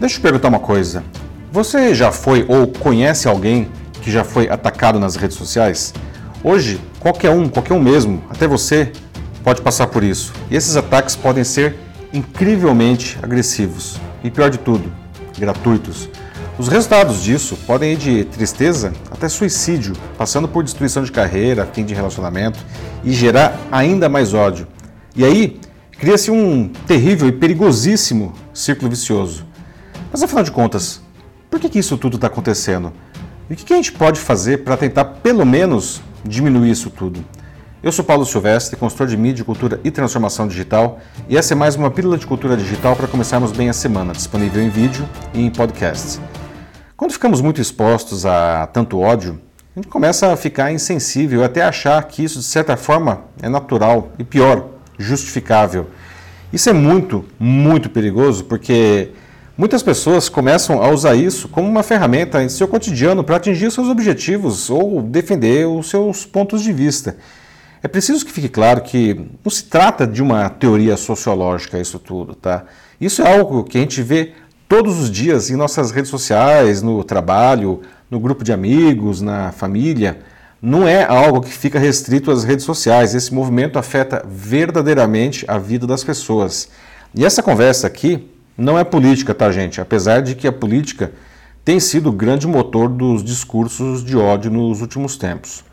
Deixa eu perguntar uma coisa. Você já foi ou conhece alguém que já foi atacado nas redes sociais? Hoje, qualquer um, qualquer um mesmo, até você, pode passar por isso. E esses ataques podem ser incrivelmente agressivos. E pior de tudo, gratuitos. Os resultados disso podem ir de tristeza até suicídio, passando por destruição de carreira, fim de relacionamento e gerar ainda mais ódio. E aí, cria-se um terrível e perigosíssimo círculo vicioso. Mas afinal de contas, por que, que isso tudo está acontecendo? E o que, que a gente pode fazer para tentar, pelo menos, diminuir isso tudo? Eu sou Paulo Silvestre, consultor de mídia, cultura e transformação digital, e essa é mais uma pílula de cultura digital para começarmos bem a semana, disponível em vídeo e em podcast. Quando ficamos muito expostos a tanto ódio, a gente começa a ficar insensível, até achar que isso de certa forma é natural e pior, justificável. Isso é muito, muito perigoso porque Muitas pessoas começam a usar isso como uma ferramenta em seu cotidiano para atingir seus objetivos ou defender os seus pontos de vista. É preciso que fique claro que não se trata de uma teoria sociológica isso tudo, tá? Isso é algo que a gente vê todos os dias em nossas redes sociais, no trabalho, no grupo de amigos, na família. Não é algo que fica restrito às redes sociais. Esse movimento afeta verdadeiramente a vida das pessoas. E essa conversa aqui não é política, tá, gente? Apesar de que a política tem sido o grande motor dos discursos de ódio nos últimos tempos.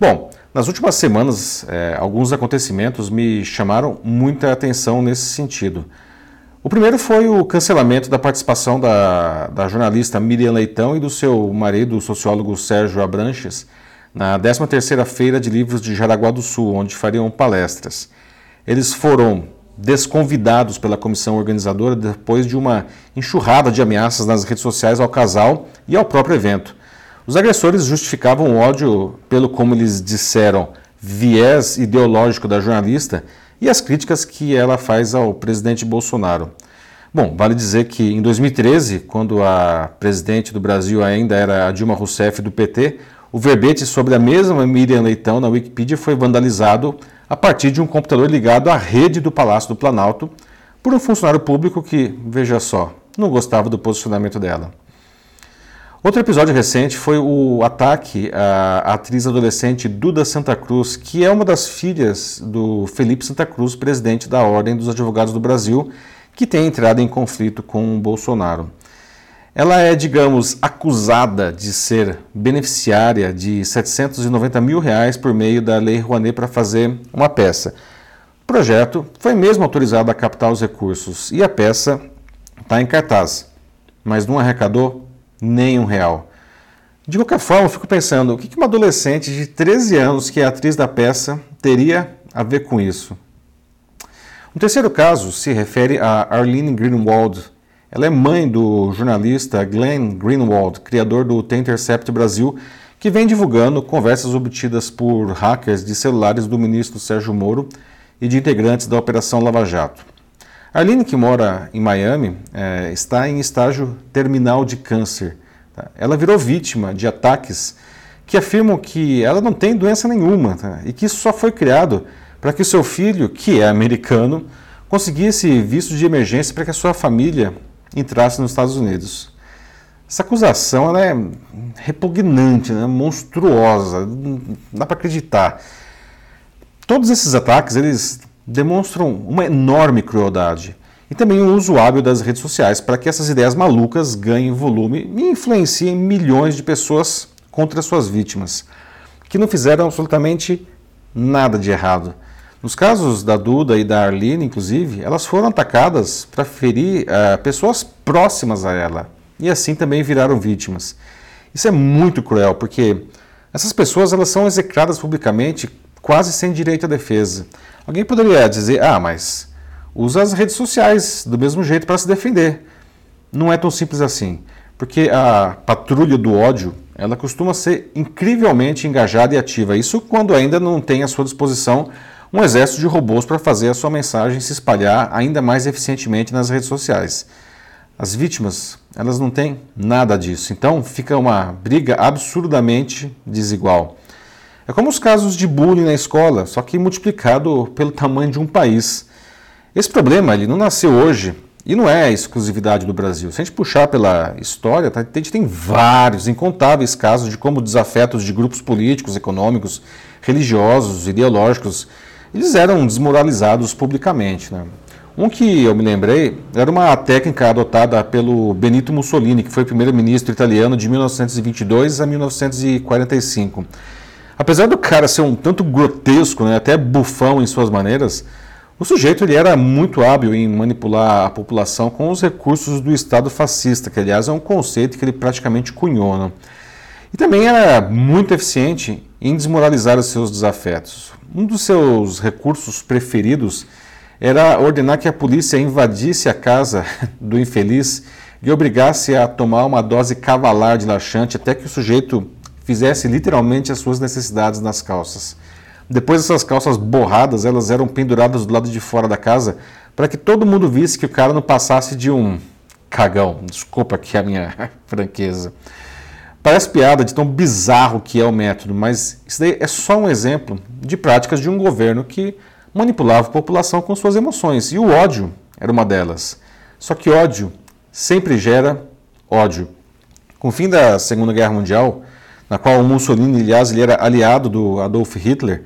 Bom, nas últimas semanas, é, alguns acontecimentos me chamaram muita atenção nesse sentido. O primeiro foi o cancelamento da participação da, da jornalista Miriam Leitão e do seu marido, o sociólogo Sérgio Abranches, na 13ª Feira de Livros de Jaraguá do Sul, onde fariam palestras. Eles foram desconvidados pela comissão organizadora depois de uma enxurrada de ameaças nas redes sociais ao casal e ao próprio evento. Os agressores justificavam o ódio pelo, como eles disseram, viés ideológico da jornalista e as críticas que ela faz ao presidente Bolsonaro. Bom, vale dizer que em 2013, quando a presidente do Brasil ainda era Dilma Rousseff do PT, o verbete sobre a mesma Miriam Leitão na Wikipedia foi vandalizado a partir de um computador ligado à rede do Palácio do Planalto por um funcionário público que, veja só, não gostava do posicionamento dela. Outro episódio recente foi o ataque à atriz adolescente Duda Santa Cruz, que é uma das filhas do Felipe Santa Cruz, presidente da Ordem dos Advogados do Brasil, que tem entrado em conflito com Bolsonaro. Ela é, digamos, acusada de ser beneficiária de 790 mil reais por meio da Lei Rouanet para fazer uma peça. O projeto foi mesmo autorizado a captar os recursos e a peça está em cartaz, mas não arrecadou nem um real. De qualquer forma, eu fico pensando, o que uma adolescente de 13 anos que é atriz da peça teria a ver com isso? Um terceiro caso se refere a Arlene Greenwald, ela é mãe do jornalista Glenn Greenwald, criador do The Intercept Brasil, que vem divulgando conversas obtidas por hackers de celulares do ministro Sérgio Moro e de integrantes da Operação Lava Jato. Arlene, que mora em Miami, é, está em estágio terminal de câncer. Tá? Ela virou vítima de ataques que afirmam que ela não tem doença nenhuma tá? e que isso só foi criado para que seu filho, que é americano, conseguisse visto de emergência para que a sua família entrasse nos Estados Unidos. Essa acusação é repugnante, né? monstruosa, não dá para acreditar. Todos esses ataques eles demonstram uma enorme crueldade e também um uso hábil das redes sociais para que essas ideias malucas ganhem volume e influenciem milhões de pessoas contra suas vítimas, que não fizeram absolutamente nada de errado. Nos casos da Duda e da Arline, inclusive, elas foram atacadas para ferir uh, pessoas próximas a ela e assim também viraram vítimas. Isso é muito cruel, porque essas pessoas elas são execradas publicamente quase sem direito à defesa. Alguém poderia dizer, ah, mas usa as redes sociais do mesmo jeito para se defender. Não é tão simples assim, porque a patrulha do ódio ela costuma ser incrivelmente engajada e ativa. Isso quando ainda não tem à sua disposição um exército de robôs para fazer a sua mensagem se espalhar ainda mais eficientemente nas redes sociais. As vítimas, elas não têm nada disso, então fica uma briga absurdamente desigual. É como os casos de bullying na escola, só que multiplicado pelo tamanho de um país. Esse problema ele não nasceu hoje E não é exclusividade do Brasil. Se a gente puxar pela história, tá, a gente tem vários, incontáveis casos de como desafetos de grupos políticos, econômicos, religiosos, ideológicos, eles eram desmoralizados publicamente. Né? Um que eu me lembrei era uma técnica adotada pelo Benito Mussolini, que foi primeiro-ministro italiano de 1922 a 1945. Apesar do cara ser um tanto grotesco, né, até bufão em suas maneiras, o sujeito ele era muito hábil em manipular a população com os recursos do Estado fascista, que aliás é um conceito que ele praticamente cunhou. Né? E também era muito eficiente em desmoralizar os seus desafetos. Um dos seus recursos preferidos era ordenar que a polícia invadisse a casa do infeliz e obrigasse a tomar uma dose cavalar de laxante até que o sujeito fizesse literalmente as suas necessidades nas calças. Depois essas calças borradas, elas eram penduradas do lado de fora da casa para que todo mundo visse que o cara não passasse de um cagão. Desculpa aqui a minha franqueza. Parece piada de tão bizarro que é o método, mas isso daí é só um exemplo de práticas de um governo que manipulava a população com suas emoções. E o ódio era uma delas. Só que ódio sempre gera ódio. Com o fim da Segunda Guerra Mundial, na qual o Mussolini, aliás, ele era aliado do Adolf Hitler,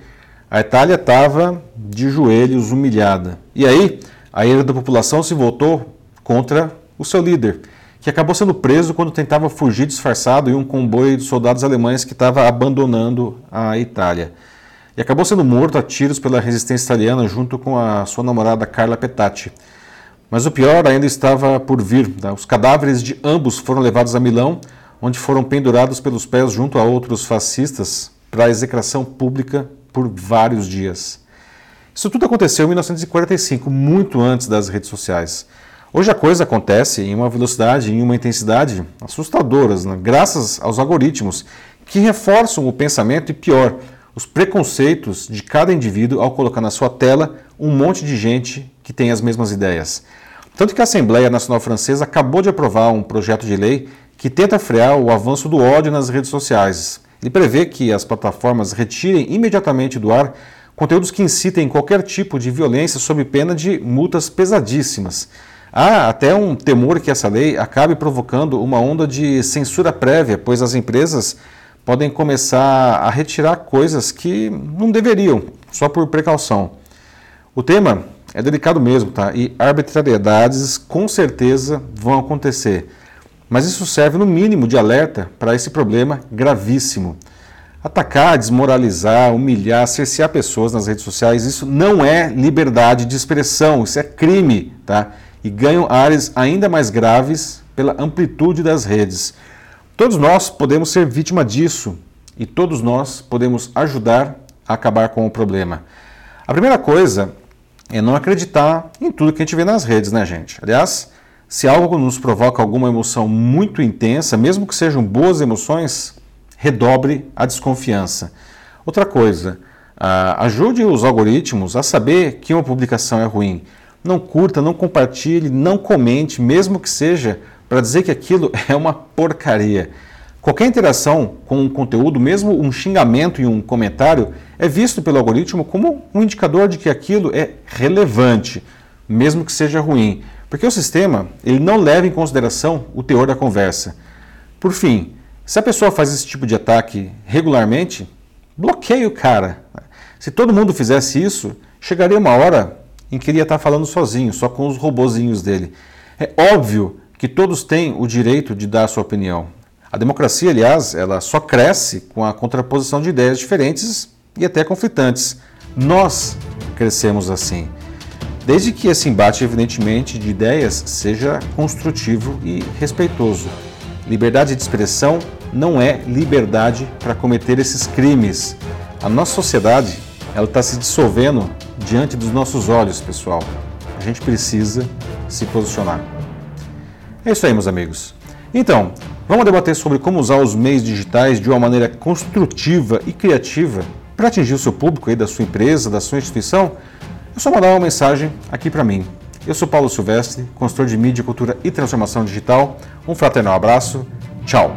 a Itália estava de joelhos humilhada. E aí, a ira da população se voltou contra o seu líder, que acabou sendo preso quando tentava fugir disfarçado em um comboio de soldados alemães que estava abandonando a Itália. E acabou sendo morto a tiros pela resistência italiana junto com a sua namorada Carla Petacci. Mas o pior ainda estava por vir. Tá? Os cadáveres de ambos foram levados a Milão, onde foram pendurados pelos pés junto a outros fascistas para execração pública por vários dias. Isso tudo aconteceu em 1945, muito antes das redes sociais. Hoje a coisa acontece em uma velocidade e em uma intensidade assustadoras, né? graças aos algoritmos que reforçam o pensamento e, pior, os preconceitos de cada indivíduo ao colocar na sua tela um monte de gente que tem as mesmas ideias. Tanto que a Assembleia Nacional Francesa acabou de aprovar um projeto de lei que tenta frear o avanço do ódio nas redes sociais. Ele prevê que as plataformas retirem imediatamente do ar conteúdos que incitem qualquer tipo de violência sob pena de multas pesadíssimas. Há até um temor que essa lei acabe provocando uma onda de censura prévia, pois as empresas podem começar a retirar coisas que não deveriam, só por precaução. O tema é delicado mesmo, tá? E arbitrariedades com certeza vão acontecer. Mas isso serve, no mínimo, de alerta para esse problema gravíssimo. Atacar, desmoralizar, humilhar, cercear pessoas nas redes sociais, isso não é liberdade de expressão, isso é crime, tá? E ganham áreas ainda mais graves pela amplitude das redes. Todos nós podemos ser vítima disso e todos nós podemos ajudar a acabar com o problema. A primeira coisa é não acreditar em tudo que a gente vê nas redes, né, gente? Aliás, se algo nos provoca alguma emoção muito intensa, mesmo que sejam boas emoções, redobre a desconfiança. Outra coisa, uh, ajude os algoritmos a saber que uma publicação é ruim. Não curta, não compartilhe, não comente, mesmo que seja para dizer que aquilo é uma porcaria. Qualquer interação com um conteúdo, mesmo um xingamento em um comentário, é visto pelo algoritmo como um indicador de que aquilo é relevante, mesmo que seja ruim. Porque o sistema ele não leva em consideração o teor da conversa. Por fim, se a pessoa faz esse tipo de ataque regularmente, bloqueie o cara. Se todo mundo fizesse isso, chegaria uma hora em que ele ia estar falando sozinho, só com os robozinhos dele. É óbvio que todos têm o direito de dar a sua opinião. A democracia, aliás, ela só cresce com a contraposição de ideias diferentes e até conflitantes. Nós crescemos assim desde que esse embate, evidentemente, de ideias seja construtivo e respeitoso. Liberdade de expressão não é liberdade para cometer esses crimes. A nossa sociedade ela está se dissolvendo diante dos nossos olhos, pessoal. A gente precisa se posicionar. É isso aí, meus amigos. Então, vamos debater sobre como usar os meios digitais de uma maneira construtiva e criativa para atingir o seu público aí da sua empresa, da sua instituição é só mandar uma mensagem aqui para mim. Eu sou Paulo Silvestre, consultor de mídia, cultura e transformação digital. Um fraternal abraço. Tchau.